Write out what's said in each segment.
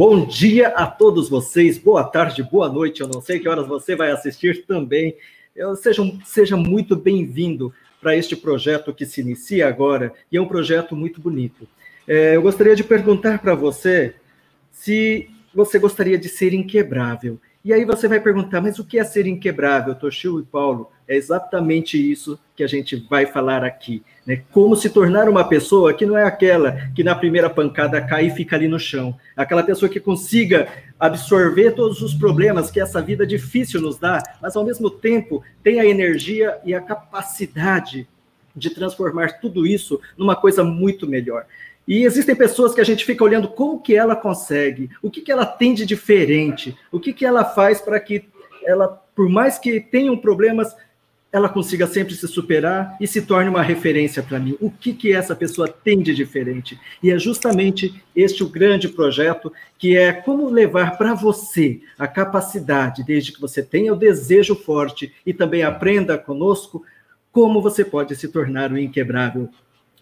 Bom dia a todos vocês, boa tarde, boa noite. Eu não sei que horas você vai assistir também. Eu, seja, seja muito bem-vindo para este projeto que se inicia agora e é um projeto muito bonito. É, eu gostaria de perguntar para você se você gostaria de ser inquebrável. E aí você vai perguntar, mas o que é ser inquebrável, Toshio e Paulo? É exatamente isso que a gente vai falar aqui. Né? Como se tornar uma pessoa que não é aquela que na primeira pancada cai e fica ali no chão. Aquela pessoa que consiga absorver todos os problemas que essa vida difícil nos dá, mas ao mesmo tempo tem a energia e a capacidade de transformar tudo isso numa coisa muito melhor. E existem pessoas que a gente fica olhando como que ela consegue, o que, que ela tem de diferente, o que, que ela faz para que ela, por mais que tenham problemas, ela consiga sempre se superar e se torne uma referência para mim. O que, que essa pessoa tem de diferente? E é justamente este o grande projeto, que é como levar para você a capacidade, desde que você tenha o desejo forte e também aprenda conosco, como você pode se tornar o inquebrável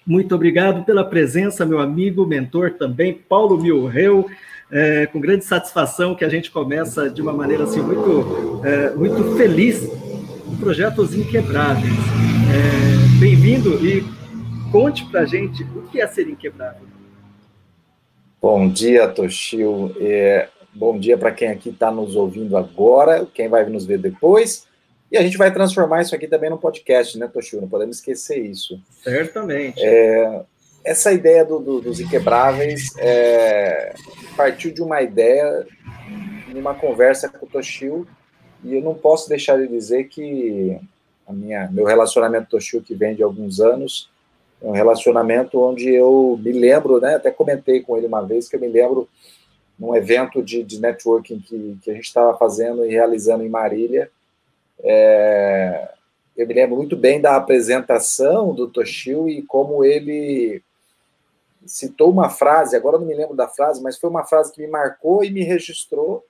muito obrigado pela presença, meu amigo, mentor também, Paulo Milreu. É, com grande satisfação que a gente começa de uma maneira assim muito, é, muito feliz o projeto Os Inquebráveis. É, Bem-vindo e conte para a gente o que é ser inquebrável. Bom dia, Toshio. É, bom dia para quem aqui está nos ouvindo agora, quem vai nos ver depois. E a gente vai transformar isso aqui também num podcast, né, Toshio? Não podemos esquecer isso. Certamente. É, essa ideia do, do, dos inquebráveis é, partiu de uma ideia, de uma conversa com o Toshio, e eu não posso deixar de dizer que a minha, meu relacionamento com o Toshio, que vem de alguns anos, é um relacionamento onde eu me lembro, né, até comentei com ele uma vez, que eu me lembro num evento de, de networking que, que a gente estava fazendo e realizando em Marília, é, eu me lembro muito bem da apresentação do Toshio e como ele citou uma frase, agora não me lembro da frase, mas foi uma frase que me marcou e me registrou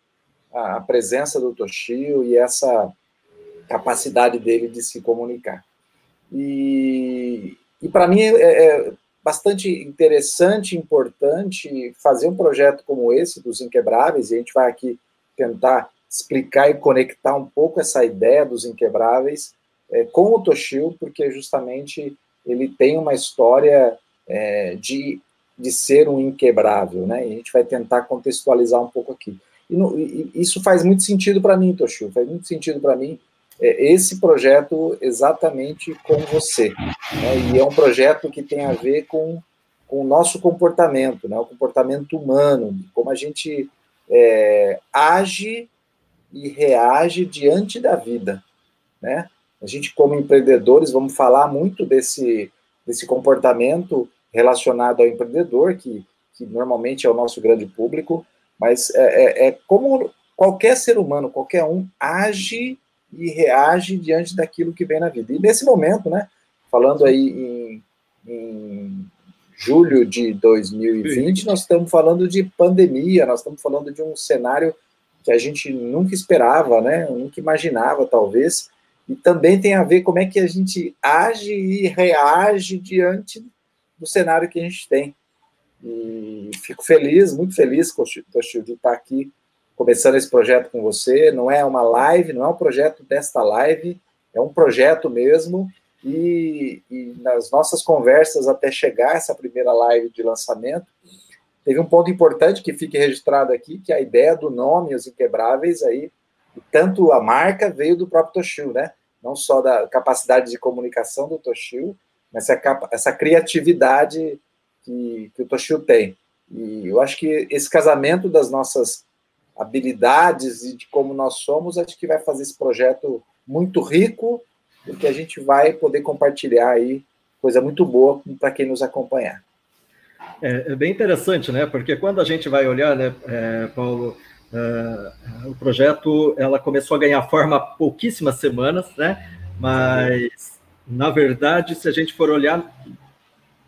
a, presença do Toshio e essa capacidade dele de se comunicar. E, e para mim é, é bastante interessante, importante fazer um projeto como esse dos Inquebráveis, e a gente vai aqui tentar explicar e conectar um pouco essa ideia dos inquebráveis é, com o Toshio, porque justamente ele tem uma história é, de, de ser um inquebrável, né? E a gente vai tentar contextualizar um pouco aqui. E, no, e isso faz muito sentido para mim, Toshio, faz muito sentido para mim é, esse projeto exatamente com você. Né? E é um projeto que tem a ver com, com o nosso comportamento, né? o comportamento humano, como a gente age e reage diante da vida, né? A gente, como empreendedores, vamos falar muito desse, desse comportamento relacionado ao empreendedor, que, que normalmente é o nosso grande público, mas é, é, é como qualquer ser humano, qualquer um, age e reage diante daquilo que vem na vida. E nesse momento, né, falando aí em, em julho de 2020, nós estamos falando de pandemia, nós estamos falando de um cenário que a gente nunca esperava, né? Nunca imaginava, talvez. E também tem a ver como é que a gente age e reage diante do cenário que a gente tem. E fico feliz, muito feliz, Toshio, de estar aqui começando esse projeto com você. Não é uma live, não é um projeto desta live, é um projeto mesmo. E, e nas nossas conversas até chegar essa primeira live de lançamento, Teve um ponto importante que fique registrado aqui, que a ideia do nome Os Inquebráveis aí, tanto a marca veio do próprio Toshio, né? Não só da capacidade de comunicação do Toshio, mas essa, essa criatividade que, que o Toshio tem. E eu acho que esse casamento das nossas habilidades e de como nós somos, acho que vai fazer esse projeto muito rico, porque a gente vai poder compartilhar aí coisa muito boa para quem nos acompanhar. É, é, bem interessante, né? Porque quando a gente vai olhar, né, é, Paulo, é, o projeto ela começou a ganhar forma há pouquíssimas semanas, né? Mas na verdade, se a gente for olhar,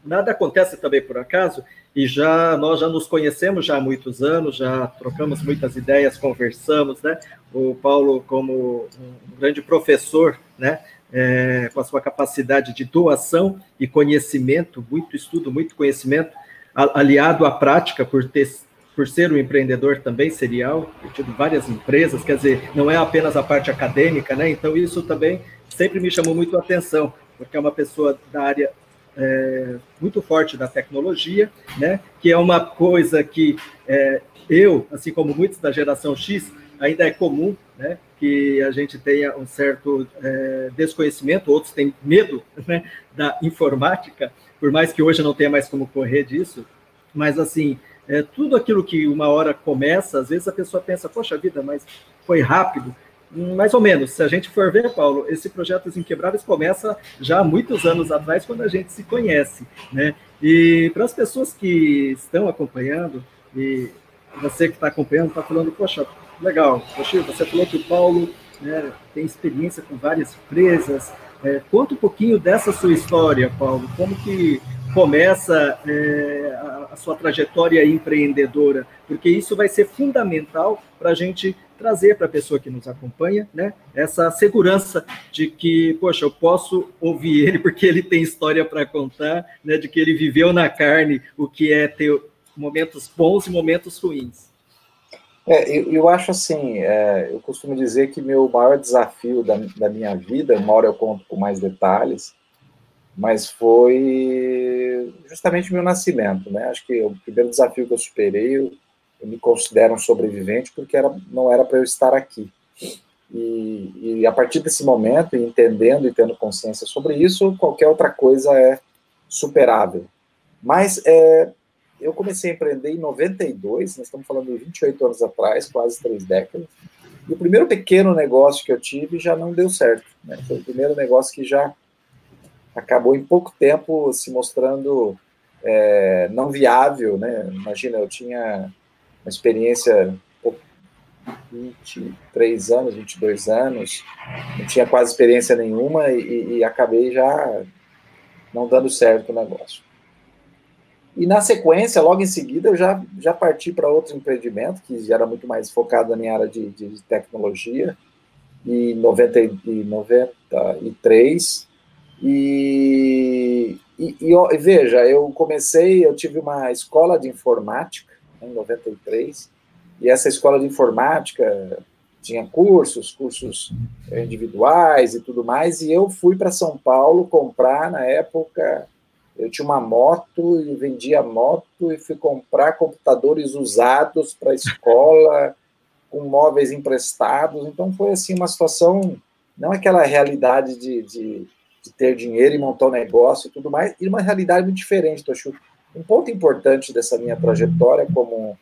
nada acontece também por acaso. E já nós já nos conhecemos já há muitos anos, já trocamos muitas ideias, conversamos, né? O Paulo como um grande professor, né? É, com a sua capacidade de doação e conhecimento, muito estudo, muito conhecimento, aliado à prática, por ter por ser um empreendedor também serial, eu várias empresas, quer dizer, não é apenas a parte acadêmica, né? Então isso também sempre me chamou muito a atenção, porque é uma pessoa da área é, muito forte da tecnologia, né? Que é uma coisa que é, eu, assim como muitos da geração X, ainda é comum, né? Que a gente tenha um certo é, desconhecimento, outros têm medo né, da informática, por mais que hoje não tenha mais como correr disso, mas assim, é, tudo aquilo que uma hora começa, às vezes a pessoa pensa, poxa vida, mas foi rápido. Mais ou menos, se a gente for ver, Paulo, esse projeto Os Inquebráveis começa já há muitos anos atrás, quando a gente se conhece, né? E para as pessoas que estão acompanhando, e você que está acompanhando, está falando, poxa, legal, poxa, você falou que o Paulo né, tem experiência com várias empresas, é, conta um pouquinho dessa sua história, Paulo, como que começa é, a, a, sua trajetória empreendedora, porque isso vai ser fundamental para a gente trazer para a pessoa que nos acompanha, né, essa segurança de que, poxa, eu posso ouvir ele porque ele tem história para contar, né, de que ele viveu na carne o que é ter momentos bons e momentos ruins. É, eu, eu acho assim, é, eu costumo dizer que meu maior desafio da, da minha vida, uma hora eu conto com mais detalhes, mas foi justamente meu nascimento, né? Acho que o primeiro desafio que eu superei, eu, eu me considero um sobrevivente porque era, não era para eu estar aqui. E, e, a partir desse momento, entendendo e tendo consciência sobre isso, qualquer outra coisa é superável. Mas é, eu comecei a empreender em 92, nós estamos falando de 28 anos atrás, quase três décadas. E o primeiro pequeno negócio que eu tive já não deu certo. Né? Foi o primeiro negócio que já acabou em pouco tempo se mostrando é, não viável, né? Imagina, eu tinha uma experiência 23 anos, 22 anos, não tinha quase experiência nenhuma e, e acabei já não dando certo o negócio. E na sequência, logo em seguida, eu já, já parti para outro empreendimento, que já era muito mais focado na minha área de, de tecnologia, em 90, e 93. E, e, e, veja, eu comecei, eu tive uma escola de informática né, em 93, e essa escola de informática tinha cursos, cursos individuais e tudo mais, e eu fui para São Paulo comprar, na época, eu tinha uma moto e vendia moto e fui comprar computadores usados para a escola, com móveis emprestados. Então foi assim uma situação, não aquela realidade de, de, de ter dinheiro e montar um negócio e tudo mais, e uma realidade muito diferente, Tochu. Um ponto importante dessa minha trajetória como,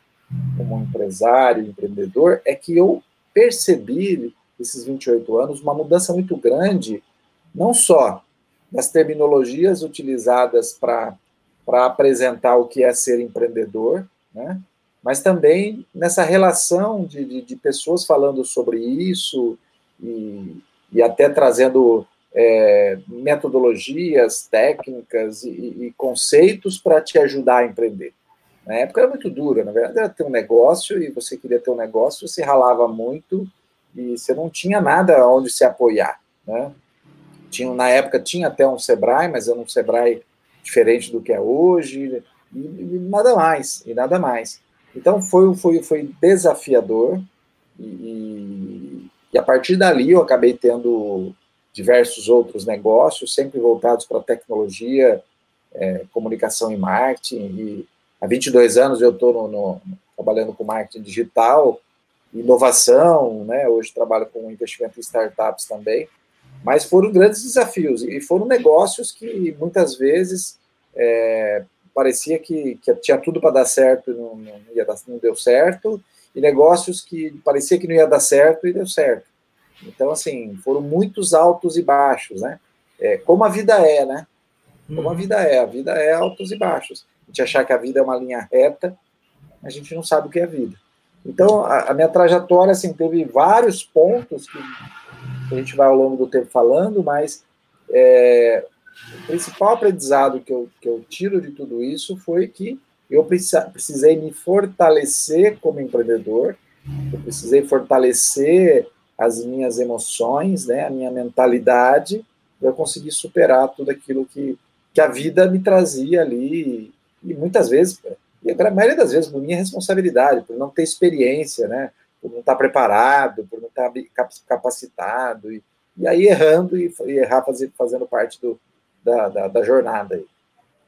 como empresário, empreendedor, é que eu percebi, nesses 28 anos, uma mudança muito grande, não só das terminologias utilizadas para apresentar o que é ser empreendedor, né? mas também nessa relação de, de, de pessoas falando sobre isso e, e até trazendo é, metodologias, técnicas e, e conceitos para te ajudar a empreender. Na época era muito dura, na verdade era ter um negócio e você queria ter um negócio, você ralava muito e você não tinha nada onde se apoiar, né? Tinha, na época tinha até um Sebrae, mas era um Sebrae diferente do que é hoje, e, e nada mais, e nada mais. Então foi, foi, foi desafiador, e, e, a partir dali eu acabei tendo diversos outros negócios, sempre voltados para tecnologia, é, comunicação e marketing, e há 22 anos eu estou trabalhando com marketing digital, inovação, né? hoje trabalho com investimento em startups também, mas foram grandes desafios e foram negócios que muitas vezes é, parecia que, que, tinha tudo para dar certo e não, não, ia dar, não deu certo, e negócios que parecia que não ia dar certo e deu certo. Então, assim, foram muitos altos e baixos, né? É, como a vida é, né? Como a uhum. vida é. A vida é altos e baixos. A gente achar que a vida é uma linha reta, a gente não sabe o que é a vida. Então, a, a minha trajetória, assim, teve vários pontos que a gente vai ao longo do tempo falando, mas é, o principal aprendizado que eu, que eu tiro de tudo isso foi que eu precisei me fortalecer como empreendedor, eu precisei fortalecer as minhas emoções, né, a minha mentalidade, para eu conseguir superar tudo aquilo que, que a vida me trazia ali. E muitas vezes e a maioria das vezes por minha responsabilidade, por não ter experiência, né? Por não estar preparado, por não estar capacitado, e, e aí errando e, e errar fazer, fazendo parte do, da, da, da jornada aí.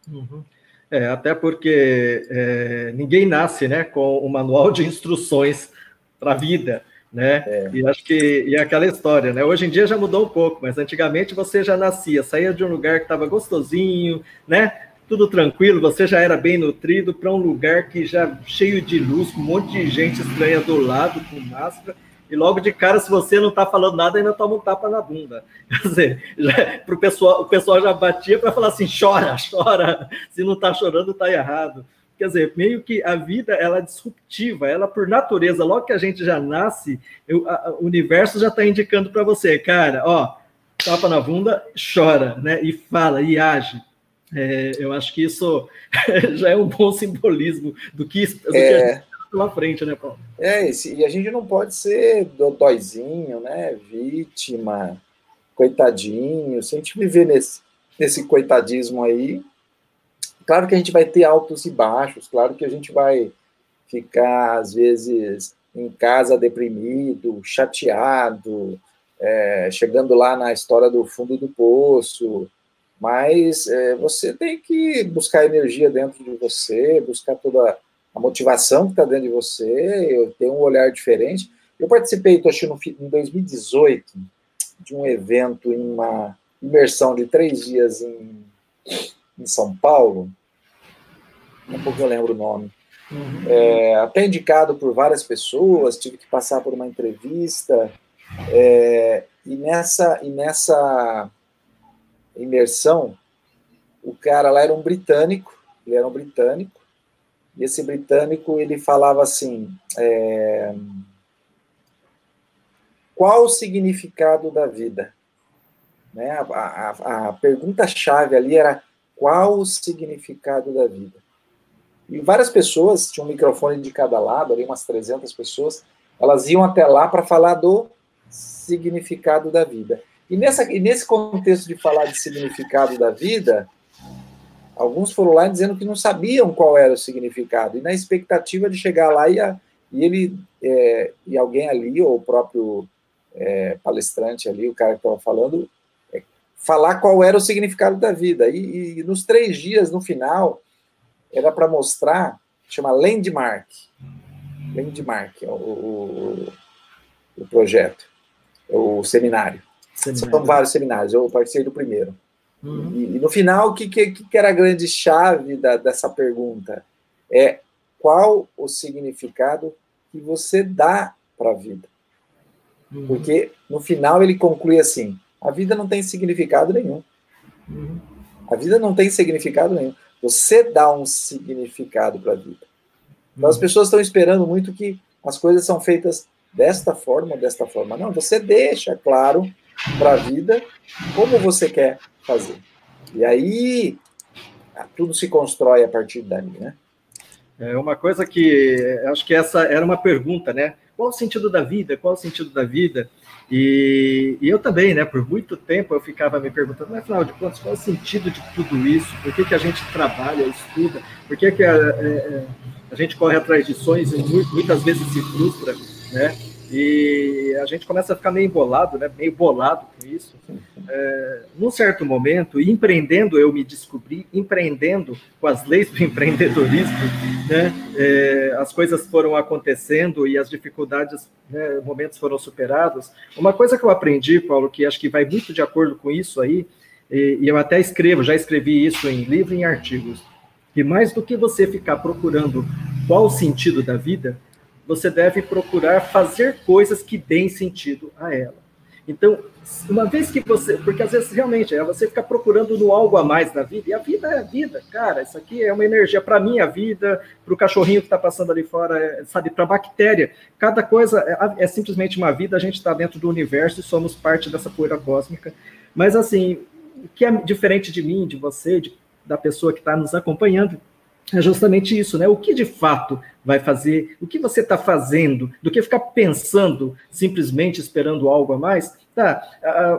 Uhum. É, até porque é, ninguém nasce né, com o manual de instruções para a vida, né? É. E acho que e é aquela história, né? Hoje em dia já mudou um pouco, mas antigamente você já nascia, saía de um lugar que estava gostosinho, né? Tudo tranquilo, você já era bem nutrido para um lugar que já cheio de luz, com um monte de gente estranha do lado com máscara e logo de cara, se você não está falando nada, ainda toma um tapa na bunda. Quer dizer, pro pessoal, o pessoal já batia para falar assim: chora, chora. Se não está chorando, está errado. Quer dizer, meio que a vida ela é disruptiva, ela por natureza, logo que a gente já nasce, eu, a, o universo já está indicando para você, cara, ó, tapa na bunda, chora, né? E fala, e age. É, eu acho que isso já é um bom simbolismo do que, do é... que a gente pela frente, né, Paulo? É, e a gente não pode ser dodóizinho, né? Vítima, coitadinho. Se a gente viver nesse, nesse coitadismo aí, claro que a gente vai ter altos e baixos, claro que a gente vai ficar, às vezes, em casa deprimido, chateado, é, chegando lá na história do fundo do poço, mas é, você tem que buscar energia dentro de você, buscar toda a motivação que está dentro de você, eu tenho um olhar diferente. Eu participei, achando, em 2018, de um evento em uma imersão de três dias em, em São Paulo, a pouco eu lembro o nome, uhum. é, até indicado por várias pessoas, tive que passar por uma entrevista, é, e, nessa, e nessa imersão, o cara lá era um britânico, ele era um britânico, e esse britânico ele falava assim: é, qual o significado da vida? Né? A, a, a pergunta-chave ali era qual o significado da vida? E várias pessoas, tinha um microfone de cada lado, ali umas 300 pessoas, elas iam até lá para falar do significado da vida. E, nessa, e nesse contexto de falar de significado da vida, Alguns foram lá dizendo que não sabiam qual era o significado, e na expectativa de chegar lá e, a, e ele é, e alguém ali, ou o próprio é, palestrante ali, o cara que estava falando, é, falar qual era o significado da vida. E, e nos três dias, no final, era para mostrar, chama Landmark. Landmark é o, o, o projeto, o seminário. Seminário. São vários seminários, eu participei do primeiro. Uhum. E, e, no final, o que, que, que, era a grande chave da, dessa pergunta? É qual o significado que você dá para a vida? Uhum. Porque no final ele conclui assim: a vida não tem significado nenhum. Uhum. A vida não tem significado nenhum. Você dá um significado para a vida. Então as uhum. pessoas estão esperando muito que as coisas são feitas desta forma desta forma. Não, você deixa claro para a vida como você quer fazer. E aí tudo se constrói a partir dali, né? É uma coisa que acho que essa era uma pergunta, né? Qual o sentido da vida? Qual o sentido da vida? E, e eu também, né? Por muito tempo eu ficava me perguntando, mas afinal de contas, qual o sentido de tudo isso? Por que, que a gente trabalha, estuda? Por que, que a, é, é, a gente corre atrás de sonhos e muitas vezes se frustra, né? E a gente começa a ficar meio embolado, né? meio bolado com isso. É, num certo momento, empreendendo, eu me descobri, empreendendo com as leis do empreendedorismo, né? É, as coisas foram acontecendo e as dificuldades, né, momentos foram superados. Uma coisa que eu aprendi, Paulo, que acho que vai muito de acordo com isso aí, e, e eu até escrevo, já escrevi isso em livro e em artigos, que mais do que você ficar procurando qual o sentido da vida, você deve procurar fazer coisas que deem sentido a ela. Então, uma vez que você. Porque às vezes realmente é você ficar procurando no algo a mais da vida, e a vida é a vida, cara. Isso aqui é uma energia para mim, a vida, para o cachorrinho que está passando ali fora, é, sabe, para a bactéria. Cada coisa é, é, simplesmente uma vida, a gente está dentro do universo e somos parte dessa poeira cósmica. Mas, assim, o que é diferente de mim, de você, de, da pessoa que está nos acompanhando, é justamente isso, né? O que de fato vai fazer, o que você está fazendo, do que ficar pensando, simplesmente esperando algo a mais. Tá,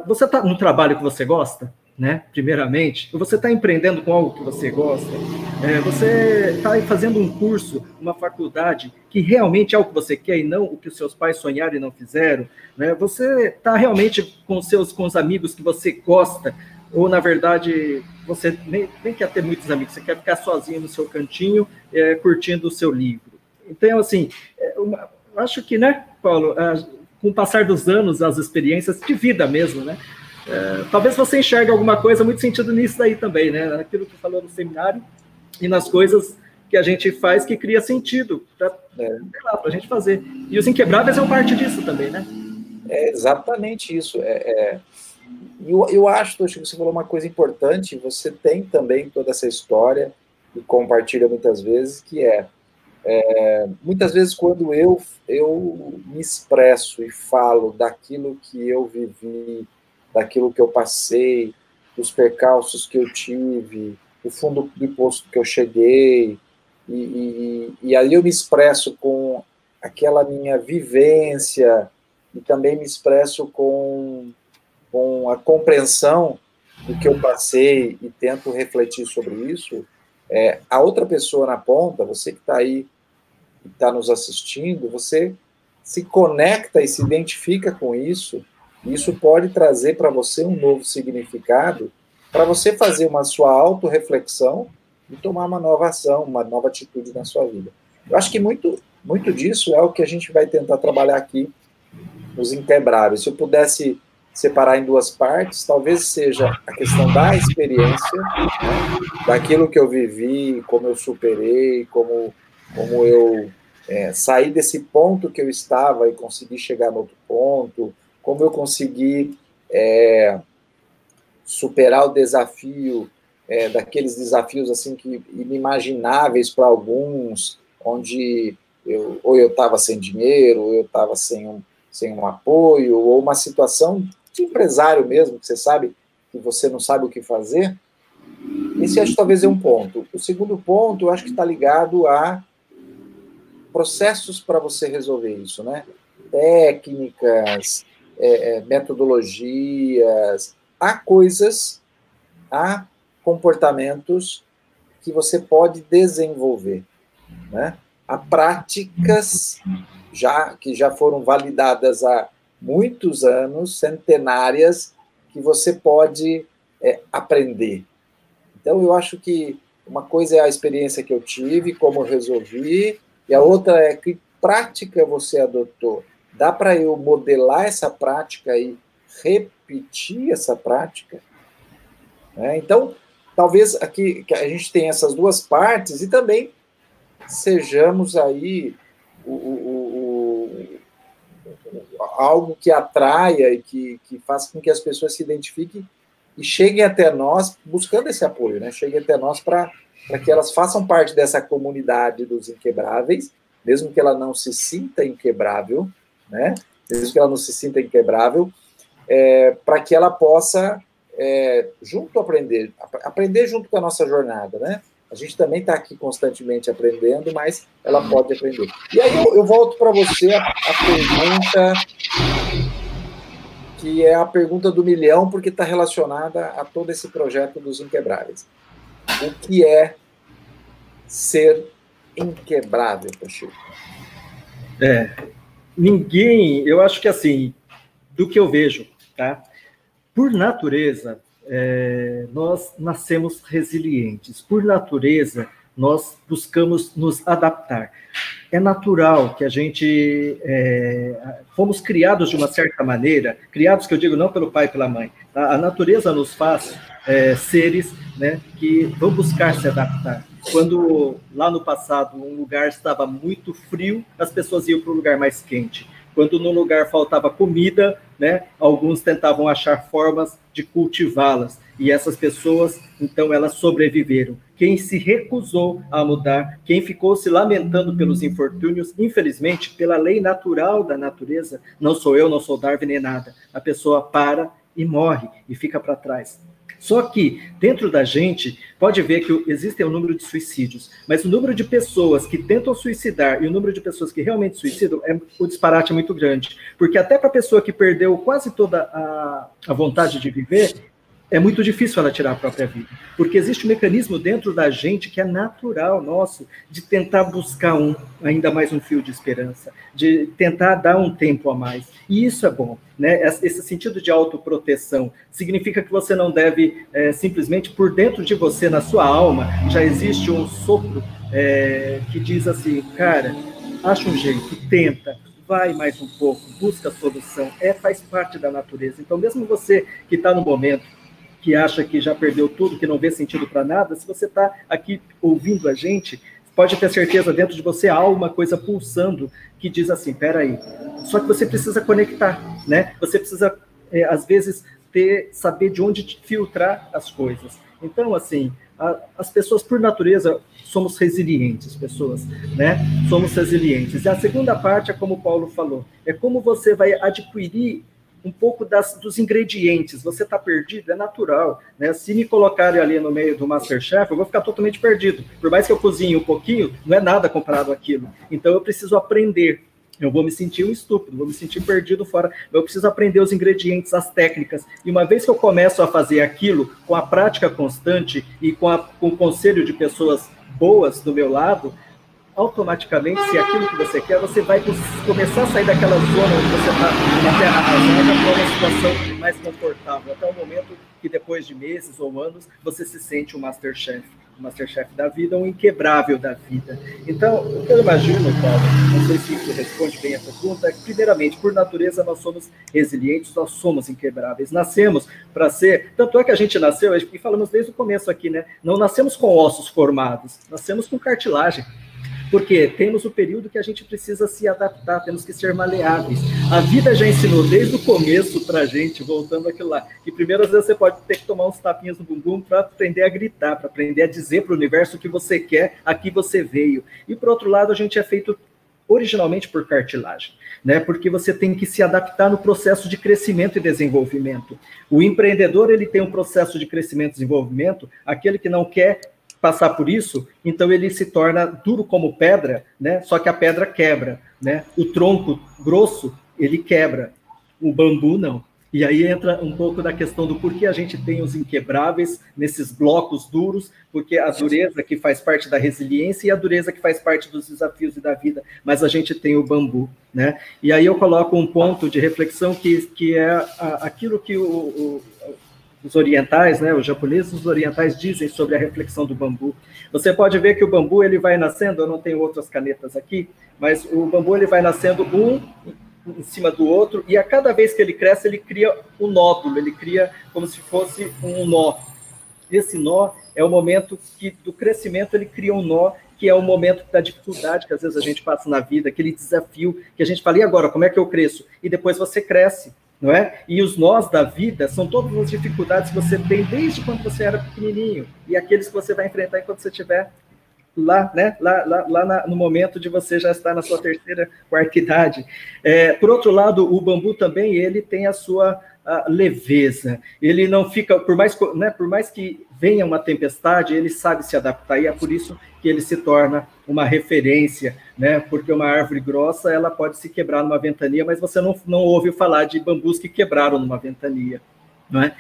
você está no trabalho que você gosta, né? Primeiramente, você está empreendendo com algo que você gosta, é, você está fazendo um curso, uma faculdade que realmente é o que você quer e não o que os seus pais sonharam e não fizeram, né? Você está realmente com seus com os amigos que você gosta, ou na verdade você nem, nem quer ter muitos amigos, você quer ficar sozinho no seu cantinho, é, curtindo o seu livro. Então, assim, é acho que, né, Paulo, com o passar dos anos, as experiências de vida mesmo, né? É, talvez você enxergue alguma coisa muito sentido nisso daí também, né? Aquilo que falou no seminário e nas coisas que a gente faz que cria sentido para é. a gente fazer. E os inquebráveis é uma parte disso também, né? É exatamente isso. É, é... Eu, eu acho, que você falou uma coisa importante. Você tem também toda essa história e compartilha muitas vezes, que é, é muitas vezes quando eu, eu me expresso e falo daquilo que eu vivi, daquilo que eu passei, dos percalços que eu tive, o fundo do posto que eu cheguei, e, e, e ali eu me expresso com aquela minha vivência e também me expresso com, com a compreensão do que eu passei e tento refletir sobre isso, é, a outra pessoa na ponta, você que está aí, que está nos assistindo, você se conecta e se identifica com isso isso pode trazer para você um novo significado, para você fazer uma sua autorreflexão e tomar uma nova ação, uma nova atitude na sua vida. Eu acho que muito, muito disso é o que a gente vai tentar trabalhar aqui nos inquebráveis. Se eu pudesse separar em duas partes, talvez seja a questão da experiência, né, daquilo que eu vivi, como eu superei, como, como eu é, saí desse ponto que eu estava e consegui chegar no outro ponto, como eu consegui é, superar o desafio, é, daqueles desafios assim que inimagináveis para alguns, onde eu, ou eu estava sem dinheiro, ou eu estava sem um, sem um apoio, ou uma situação de empresário mesmo, que você sabe que você não sabe o que fazer. Esse acho talvez é um ponto. O segundo ponto, eu acho que está ligado a processos para você resolver isso, né? Técnicas, é, é, metodologias, há coisas, há comportamentos que você pode desenvolver, né? Há práticas já que já foram validadas há muitos anos, centenárias, que você pode é, aprender. Então, eu acho que uma coisa é a experiência que eu tive, como resolvi, e a outra é que prática você adotou. Dá para eu modelar essa prática e repetir essa prática? É, então, talvez aqui a gente tenha essas duas partes e também sejamos aí o, o, o, algo que atraia e que, que faça com que as pessoas se identifiquem e cheguem até nós buscando esse apoio, né? Cheguem até nós para que elas façam parte dessa comunidade dos inquebráveis, mesmo que ela não se sinta inquebrável, né? Mesmo que ela não se sinta inquebrável, é, para que ela possa, é, junto aprender, aprender junto com a nossa jornada, né? A gente também está aqui constantemente aprendendo, mas ela pode aprender. E aí eu, eu volto para você a pergunta que é a pergunta do milhão, porque está relacionada a todo esse projeto dos inquebráveis. O que é ser inquebrável, Pacheco? É, ninguém, eu acho que assim, do que eu vejo, tá? Por natureza, é, nós nascemos resilientes. Por natureza, nós buscamos nos adaptar. É natural que a gente é, fomos criados de uma certa maneira, criados que eu digo não pelo pai e pela mãe. Tá? A natureza nos faz é, seres né, que vão buscar se adaptar. Quando lá no passado um lugar estava muito frio, as pessoas iam para um lugar mais quente. Quando no lugar faltava comida, né, alguns tentavam achar formas de cultivá-las. E essas pessoas, então, elas sobreviveram. Quem se recusou a mudar, quem ficou se lamentando pelos infortúnios, infelizmente, pela lei natural da natureza, não sou eu, não sou Darwin nem nada. A pessoa para e morre e fica para trás. Só que dentro da gente pode ver que existe um número de suicídios, mas o número de pessoas que tentam suicidar e o número de pessoas que realmente suicidam é o disparate é muito grande, porque até para a pessoa que perdeu quase toda a, a vontade de viver, é muito difícil ela tirar a própria vida, porque existe um mecanismo dentro da gente que é natural nosso de tentar buscar um ainda mais um fio de esperança, de tentar dar um tempo a mais. E isso é bom, né? Esse sentido de autoproteção significa que você não deve é, simplesmente por dentro de você, na sua alma, já existe um sopro é, que diz assim, cara, acha um jeito, tenta, vai mais um pouco, busca a solução, é faz parte da natureza. Então, mesmo você que está no momento que acha que já perdeu tudo, que não vê sentido para nada, se você está aqui ouvindo a gente, pode ter certeza, dentro de você há uma coisa pulsando que diz assim, peraí, só que você precisa conectar, né? Você precisa, é, às vezes, ter, saber de onde filtrar as coisas. Então, assim, a, as pessoas, por natureza, somos resilientes, pessoas, né? Somos resilientes. E a segunda parte é como o Paulo falou, é como você vai adquirir um pouco das, dos ingredientes. Você está perdido, é natural. Né? Se me colocarem ali no meio do Masterchef, eu vou ficar totalmente perdido. Por mais que eu cozinhe um pouquinho, não é nada comparado àquilo. Então eu preciso aprender. Eu vou me sentir um estúpido, vou me sentir perdido fora. Eu preciso aprender os ingredientes, as técnicas. E uma vez que eu começo a fazer aquilo com a prática constante e com, a, com o conselho de pessoas boas do meu lado, automaticamente, se é aquilo que você quer, você vai começar a sair daquela zona onde você está na terra arrasada para uma situação mais confortável, até o momento que depois de meses ou anos você se sente um Masterchef, um Masterchef da vida, um inquebrável da vida. Então, o que eu imagino, Paulo, não sei se isso responde bem a pergunta, é que, primeiramente, por natureza, nós somos resilientes, nós somos inquebráveis, nascemos para ser, tanto é que a gente nasceu, e falamos desde o começo aqui, né? Não nascemos com ossos formados, nascemos com cartilagem. Porque temos o período que a gente precisa se adaptar, temos que ser maleáveis. A vida já ensinou desde o começo para a gente, voltando aquilo lá, que primeiro às vezes você pode ter que tomar uns tapinhas no bumbum para aprender a gritar, para aprender a dizer para o universo o que você quer, aqui você veio. E por outro lado, a gente é feito originalmente por cartilagem, né? Porque você tem que se adaptar no processo de crescimento e desenvolvimento. O empreendedor ele tem um processo de crescimento e desenvolvimento, aquele que não quer passar por isso, então ele se torna duro como pedra, né? Só que a pedra quebra, né? O tronco grosso ele quebra, o bambu não. E aí entra um pouco da questão do porquê a gente tem os inquebráveis nesses blocos duros, porque a dureza que faz parte da resiliência e a dureza que faz parte dos desafios e da vida, mas a gente tem o bambu, né? E aí eu coloco um ponto de reflexão que, que é aquilo que o, o os orientais, né, os japoneses, os orientais dizem sobre a reflexão do bambu. Você pode ver que o bambu ele vai nascendo, eu não tenho outras canetas aqui, mas o bambu ele vai nascendo um em cima do outro e a cada vez que ele cresce ele cria um nódulo, ele cria como se fosse um nó. Esse nó é o momento que do crescimento ele cria um nó que é o momento da dificuldade que às vezes a gente passa na vida, aquele desafio que a gente fala, e agora, como é que eu cresço? E depois você cresce não é? E os nós da vida são todas as dificuldades que você tem desde quando você era pequenininho e aqueles que você vai enfrentar enquanto você estiver lá, né? Lá, lá, lá na, no momento de você já estar na sua terceira, quarta idade. É, por outro lado, o bambu também ele tem a sua a leveza. Ele não fica, por mais, né, por mais que venha uma tempestade, ele sabe se adaptar e é por isso que ele se torna uma referência, né? Porque uma árvore grossa ela pode se quebrar numa ventania, mas você não, não ouve falar de bambus que quebraram numa ventania, não é?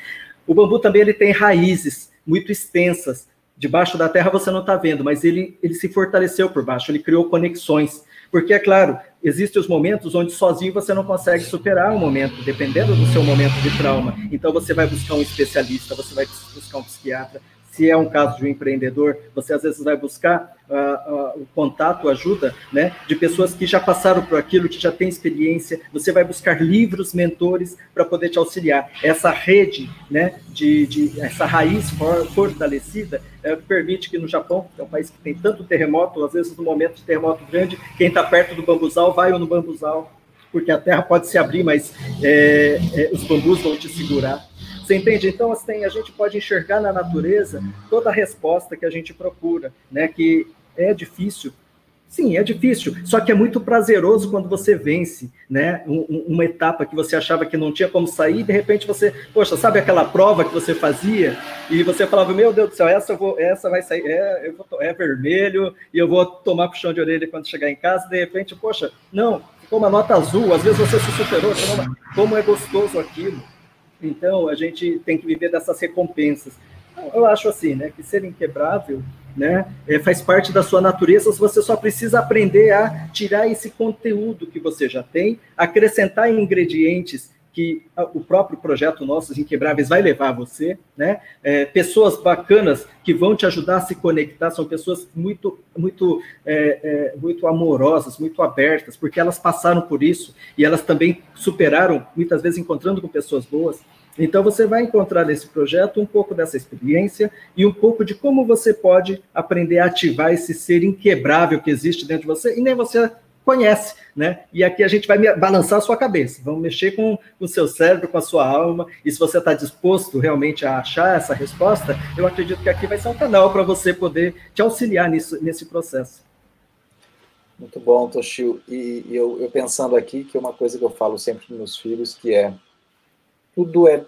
O bambu também ele tem raízes muito extensas. Debaixo da terra você não está vendo, mas ele, ele se fortaleceu por baixo, ele criou conexões. Porque, é claro, existem os momentos onde sozinho você não consegue superar o um momento, dependendo do seu momento de trauma. Então você vai buscar um especialista, você vai buscar um psiquiatra, se é um caso de um empreendedor, você às vezes vai buscar uh, uh, o contato, ajuda, né, de pessoas que já passaram por aquilo, que já têm experiência. Você vai buscar livros, mentores para poder te auxiliar. Essa rede, né, de, de essa raiz for, fortalecida, é, permite que no Japão, que é um país que tem tanto terremoto, às vezes no momento de terremoto grande, quem está perto do bambuzal vai ou no bambuzal, porque a terra pode se abrir, mas é, é, os bambus vão te segurar. Você entende? Então, assim, a gente pode enxergar na natureza toda a resposta que a gente procura, né? Que é difícil. Sim, é difícil, só que é muito prazeroso quando você vence, né? uma etapa que você achava que não tinha como sair, de repente você, poxa, sabe aquela prova que você fazia e você falava, meu Deus do céu, essa, vou, essa vai sair, é, vou, é vermelho e eu vou tomar puxão de orelha quando chegar em casa, de repente, poxa, não, ficou uma nota azul, às vezes você se superou, como é gostoso aquilo Então, a gente tem que viver dessas recompensas. Eu acho assim, né, que ser inquebrável né? É, faz parte da sua natureza, você só precisa aprender a tirar esse conteúdo que você já tem, acrescentar ingredientes que o próprio projeto Nossos Inquebráveis vai levar você, né? É, pessoas bacanas que vão te ajudar a se conectar, são pessoas muito, muito, é, é, muito amorosas, muito abertas, porque elas passaram por isso e elas também superaram, muitas vezes encontrando com pessoas boas. Então, você vai encontrar nesse projeto um pouco dessa experiência e um pouco de como você pode aprender a ativar esse ser inquebrável que existe dentro de você e nem você conhece, né? E aqui a gente vai balançar a sua cabeça, vamos mexer com o seu cérebro, com a sua alma, e se você está disposto realmente a achar essa resposta, eu acredito que aqui vai ser um canal para você poder te auxiliar nisso, nesse processo. Muito bom, Toshio. E, e eu, eu pensando aqui que é uma coisa que eu falo sempre para meus filhos, que é tudo é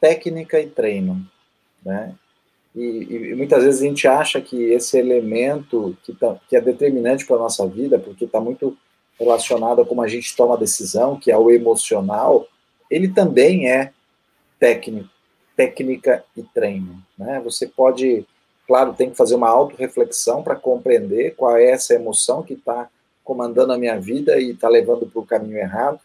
técnica e treino, né? E, e, muitas vezes a gente acha que esse elemento que, tá, que é determinante para a nossa vida, porque está muito relacionado a como a gente toma a decisão, que é o emocional, ele também é técnico, técnica e treino. Né? Você pode, claro, tem que fazer uma autorreflexão para compreender qual é essa emoção que está comandando a minha vida e está levando para o caminho errado,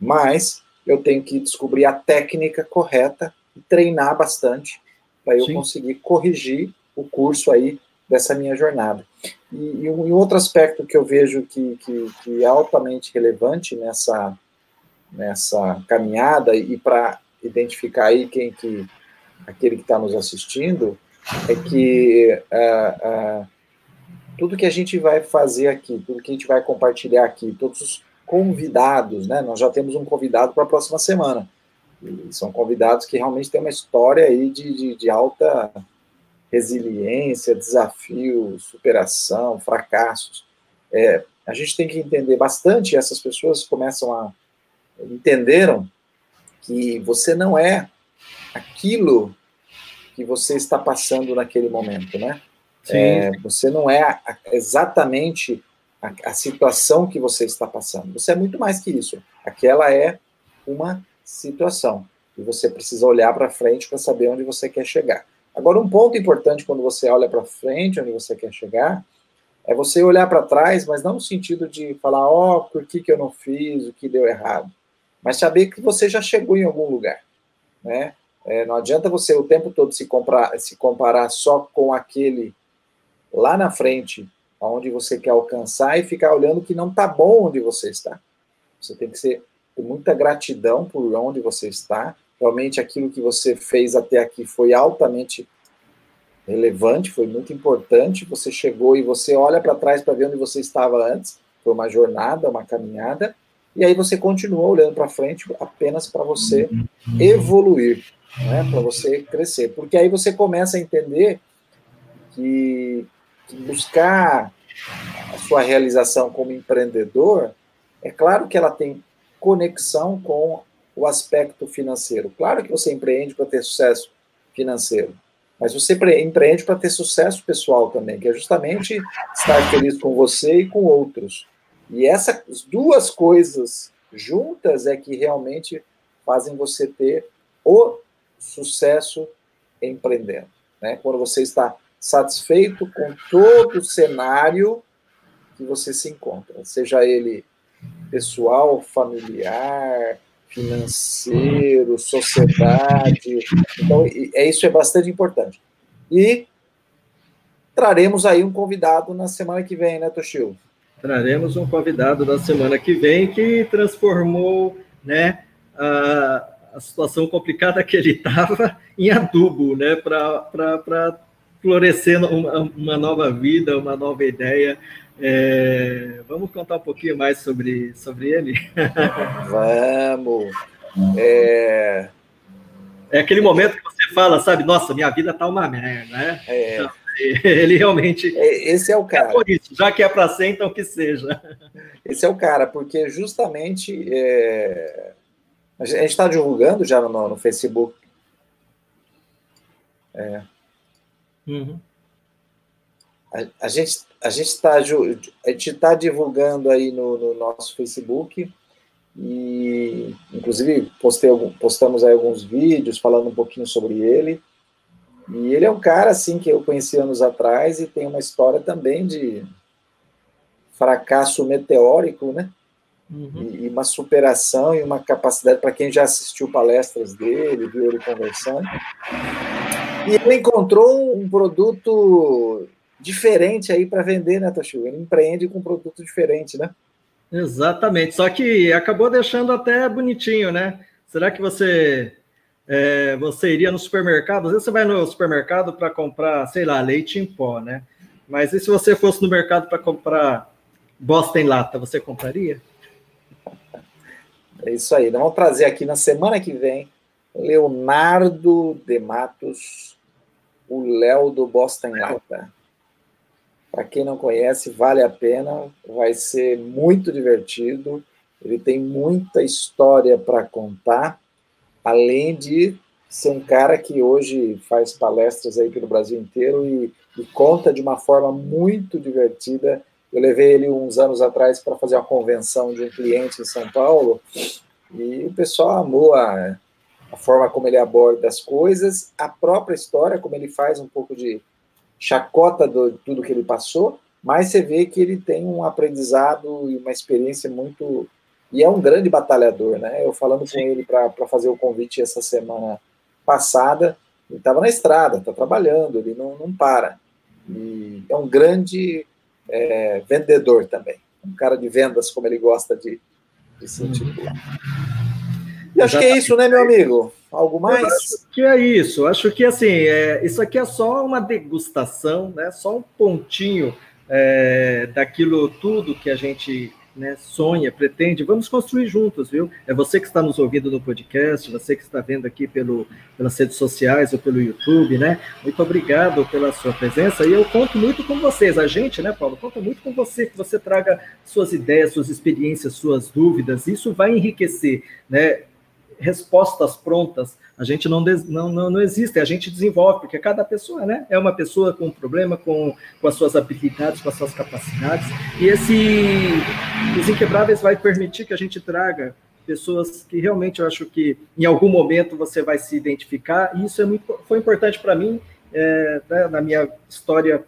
mas eu tenho que descobrir a técnica correta e treinar bastante para eu Sim. conseguir corrigir o curso aí dessa minha jornada. E, e, um, outro aspecto que eu vejo que, que, que é altamente relevante nessa, nessa caminhada e para identificar aí quem que aquele que está nos assistindo é que uh, uh, tudo que a gente vai fazer aqui, tudo que a gente vai compartilhar aqui, todos os convidados, né? Nós já temos um convidado para a próxima semana. E são convidados que realmente têm uma história aí de, de, de alta resiliência, desafio, superação, fracassos. É, a gente tem que entender bastante, essas pessoas começam a entenderam que você não é aquilo que você está passando naquele momento, né? É, você não é exatamente a, a situação que você está passando. Você é muito mais que isso. Aquela é uma situação. E você precisa olhar para frente para saber onde você quer chegar. Agora, um ponto importante quando você olha para frente, onde você quer chegar, é você olhar para trás, mas não no sentido de falar, ó, oh, por que, que eu não fiz, o que deu errado, mas saber que você já chegou em algum lugar, né? É, não adianta você o tempo todo se, comprar, se comparar só com aquele lá na frente aonde você quer alcançar e ficar olhando que não está bom onde você está. Você tem que ser, ter muita gratidão por onde você está. Realmente aquilo que você fez até aqui foi altamente relevante, foi muito importante. Você chegou e você olha para trás para ver onde você estava antes. Foi uma jornada, uma caminhada. E aí você continua olhando para frente apenas para você evoluir, né? para você crescer. Porque aí você começa a entender que buscar a sua realização como empreendedor, é claro que ela tem conexão com o aspecto financeiro. Claro que você empreende para ter sucesso financeiro, mas você empreende para ter sucesso pessoal também, que é justamente estar feliz com você e com outros. E essas duas coisas juntas é que realmente fazem você ter o sucesso empreendendo. Né? Quando você está satisfeito com todo o cenário que você se encontra, seja ele pessoal, familiar, financeiro, sociedade. Então, é isso é bastante importante. E traremos aí um convidado na semana que vem, né, Toshio? Traremos um convidado na semana que vem que transformou, né, a, a situação complicada que ele estava em adubo, né, para florescendo uma, uma, nova vida, uma nova ideia. É, vamos contar um pouquinho mais sobre, sobre ele? Vamos! É... é aquele momento que você fala, sabe, nossa, minha vida tá uma merda, né? É. Então, ele realmente. É, esse é o cara. É por isso, já que é para ser, então que seja. Esse é o cara, porque justamente é... a gente está divulgando já no, no Facebook. É, Uhum. A, a, gente a gente está a gente tá divulgando aí no, no, nosso Facebook e inclusive postei, postamos aí alguns vídeos falando um pouquinho sobre ele. E ele é um cara assim que eu conheci anos atrás e tem uma história também de fracasso meteórico, né? Uhum. E, uma superação e uma capacidade para quem já assistiu palestras dele, viu ele conversando. E ele encontrou um produto diferente aí para vender, né, Toshio? Ele empreende com um produto diferente, né? Exatamente. Só que acabou deixando até bonitinho, né? Será que você é, você iria no supermercado? Às vezes você vai no supermercado para comprar, sei lá, leite em pó, né? Mas e se você fosse no mercado para comprar bosta em lata, você compraria? É isso aí. Vamos trazer aqui na semana que vem Leonardo de Matos, o Léo do Bosta em Lata. Para quem não conhece, vale a pena, vai ser muito divertido. Ele tem muita história para contar, além de ser um cara que hoje faz palestras aí pelo Brasil inteiro e, e conta de uma forma muito divertida. Eu levei ele uns anos atrás para fazer uma convenção de um cliente em São Paulo e o pessoal amou a, a forma como ele aborda as coisas, a própria história, como ele faz um pouco de chacota de tudo que ele passou, mas você vê que ele tem um aprendizado e uma experiência muito. E é um grande batalhador, né? Eu falando Sim. com ele para fazer o convite essa semana passada, ele estava na estrada, está trabalhando, ele não, não para. E é um grande é, vendedor também, um cara de vendas, como ele gosta de, de se intitular. E acho que é isso, né, meu amigo? Algo mais? Eu acho que é isso. Acho que assim, é, isso aqui é só uma degustação, né? Só um pontinho é, daquilo tudo que a gente né, sonha, pretende. Vamos construir juntos, viu? É você que está nos ouvindo no podcast, você que está vendo aqui pelo, pelas redes sociais ou pelo YouTube, né? Muito obrigado pela sua presença e eu conto muito com vocês. A gente, né, Paulo, conta muito com você, que você traga suas ideias, suas experiências, suas dúvidas. Isso vai enriquecer, né? Respostas prontas. A gente não, não, não, não existe, a gente desenvolve, porque cada pessoa né, é uma pessoa com um problema, com, com as suas habilidades, com as suas capacidades. E esse os inquebráveis vai permitir que a gente traga pessoas que realmente eu acho que em algum momento você vai se identificar, e isso é muito, foi importante para mim é, né, na minha história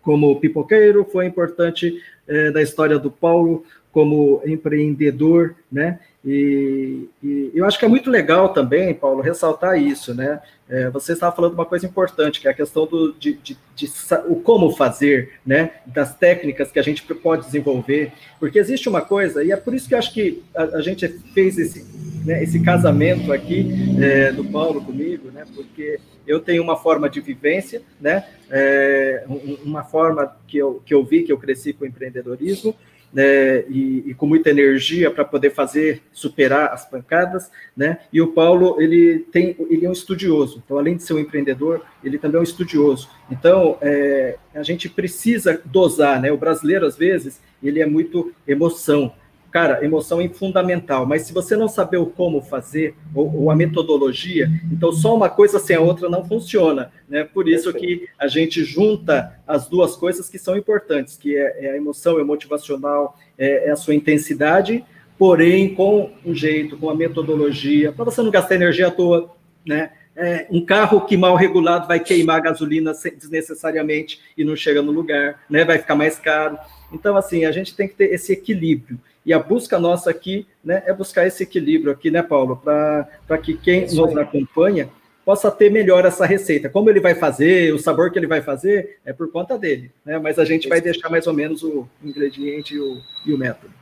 como pipoqueiro, foi importante é, da história do Paulo como empreendedor, né? E, e, eu acho que é muito legal também, Paulo, ressaltar isso, né? É, você estava falando uma coisa importante, que é a questão do, de, de, de, o como fazer, né? Das técnicas que a gente pode desenvolver, porque existe uma coisa, e é por isso que eu acho que a, a gente fez esse, né, esse casamento aqui é, do Paulo comigo, né? Porque eu tenho uma forma de vivência, né? É, uma forma que eu, que eu vi, que eu cresci com o empreendedorismo, né, e, e, com muita energia para poder fazer superar as pancadas, né? E o Paulo ele tem, ele é um estudioso. Então, além de ser um empreendedor, ele também é um estudioso. Então, é, a gente precisa dosar, né? O brasileiro às vezes ele é muito emoção. Cara, emoção é fundamental, mas se você não saber o como fazer, ou, ou, a metodologia, então só uma coisa sem a outra não funciona, né? Por isso que a gente junta as duas coisas que são importantes, que é, é a emoção, é o motivacional, é, é a sua intensidade, porém com um jeito, com a metodologia, para você não gastar energia à toa, né? É, um carro que mal regulado vai queimar gasolina desnecessariamente e não chega no lugar, né? Vai ficar mais caro. Então, assim, a gente tem que ter esse equilíbrio. E a busca nossa aqui né, é buscar esse equilíbrio aqui, né, Paulo? Para que quem nos acompanha possa ter melhor essa receita. Como ele vai fazer, o sabor que ele vai fazer, é por conta dele. Né? Mas a gente vai deixar mais ou menos o ingrediente e o, e o método.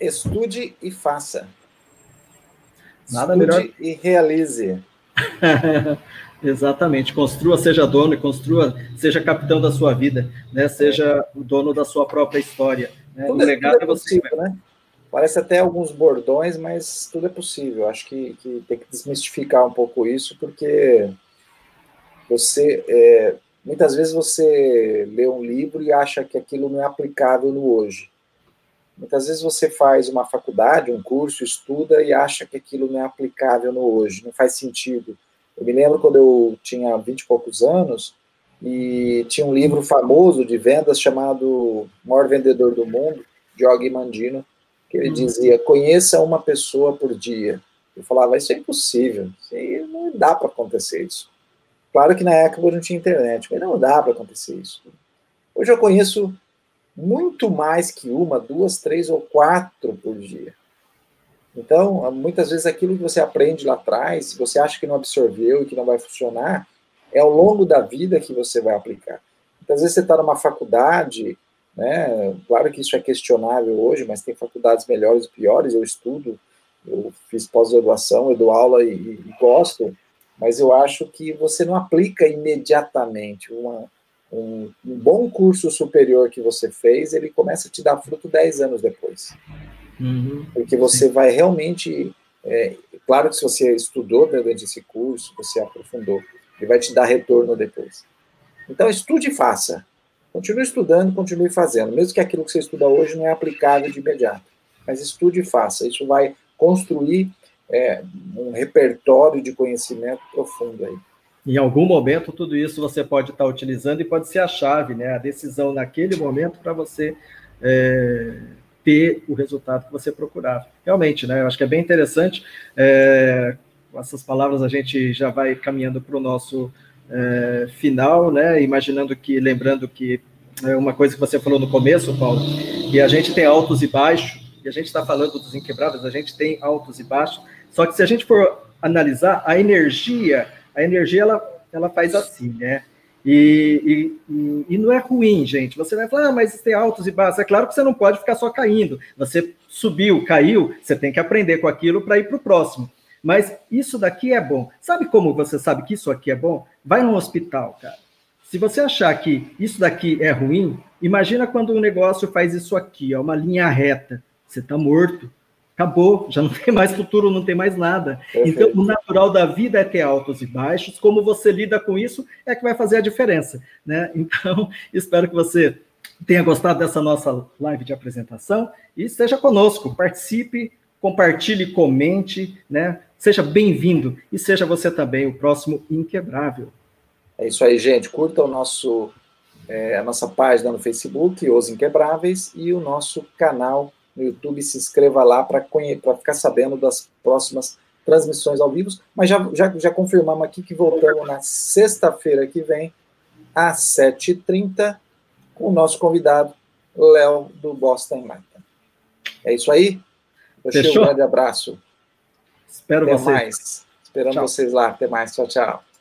Estude e faça. Nada Estude melhor. e realize. Exatamente. Construa, seja dono, construa, seja capitão da sua vida, né? Seja o dono da sua própria história. Né? Tudo, o legado tudo é, é possível, né? Parece até alguns bordões, mas tudo é possível. Acho que, que tem que desmistificar um pouco isso, porque você é, muitas vezes você lê um livro e acha que aquilo não é aplicável no hoje. Muitas vezes você faz uma faculdade, um curso, estuda e acha que aquilo não é aplicável no hoje, não faz sentido. Eu me lembro quando eu tinha vinte e poucos anos e tinha um livro famoso de vendas chamado Maior Vendedor do Mundo, de Og Mandino, que ele dizia: conheça uma pessoa por dia. Eu falava: isso é impossível, isso não dá para acontecer isso. Claro que na época não tinha internet, mas não dá para acontecer isso. Hoje eu conheço muito mais que uma, duas, três ou quatro por dia. Então, muitas vezes aquilo que você aprende lá atrás, se você acha que não absorveu e que não vai funcionar, é ao longo da vida que você vai aplicar. Muitas vezes você está numa faculdade, né? Claro que isso é questionável hoje, mas tem faculdades melhores e piores. Eu estudo, eu fiz pós-graduação, eu dou aula e, e, gosto, mas eu acho que você não aplica imediatamente uma, um, um, bom curso superior que você fez, ele começa a te dar fruto 10 anos depois. Uhum. Porque você vai realmente. É, claro que se você estudou durante esse curso, você aprofundou, ele vai te dar retorno depois. Então, estude e faça. Continue estudando, continue fazendo, mesmo que aquilo que você estuda hoje não é aplicável de imediato. Mas estude e faça. Isso vai construir é, um repertório de conhecimento profundo aí. Em algum momento, tudo isso você pode estar utilizando e pode ser a chave, né? A decisão naquele momento para você é, ter o resultado que você procurava. Realmente, né? Eu acho que é bem interessante. É, com essas palavras, a gente já vai caminhando para o nosso é, final, né? Imaginando que, lembrando que é uma coisa que você falou no começo, Paulo, que a gente tem altos e baixos, e a gente está falando dos inquebráveis, a gente tem altos e baixos, só que se a gente for analisar a energia, a energia ela, ela faz assim, né? E, e, e, não é ruim, gente. Você vai falar, ah, mas tem altos e baixos. É claro que você não pode ficar só caindo. Você subiu, caiu, você tem que aprender com aquilo para ir para o próximo. Mas isso daqui é bom. Sabe como você sabe que isso aqui é bom? Vai no hospital, cara. Se você achar que isso daqui é ruim, imagina quando um negócio faz isso aqui, ó, uma linha reta. Você está morto. Acabou, já não tem mais futuro, não tem mais nada. Perfeito. Então, o natural da vida é ter altos e baixos. Como você lida com isso é que vai fazer a diferença. Né? Então, espero que você tenha gostado dessa nossa live de apresentação e esteja conosco, participe, compartilhe, comente, né? Seja bem-vindo e seja você também o próximo Inquebrável. É isso aí, gente. Curta o nosso, é, a nossa página no Facebook, Os Inquebráveis, e o nosso canal no YouTube. Se inscreva lá para ficar sabendo das próximas transmissões ao vivo. Mas já, já, já confirmamos aqui que voltamos na sexta-feira que vem, às 7h30, com o nosso convidado, Léo, do Boston Martin. É isso aí? Fechou? Um grande abraço. Espero Até vocês. mais. Esperando tchau. vocês lá. Até mais. Tchau, tchau.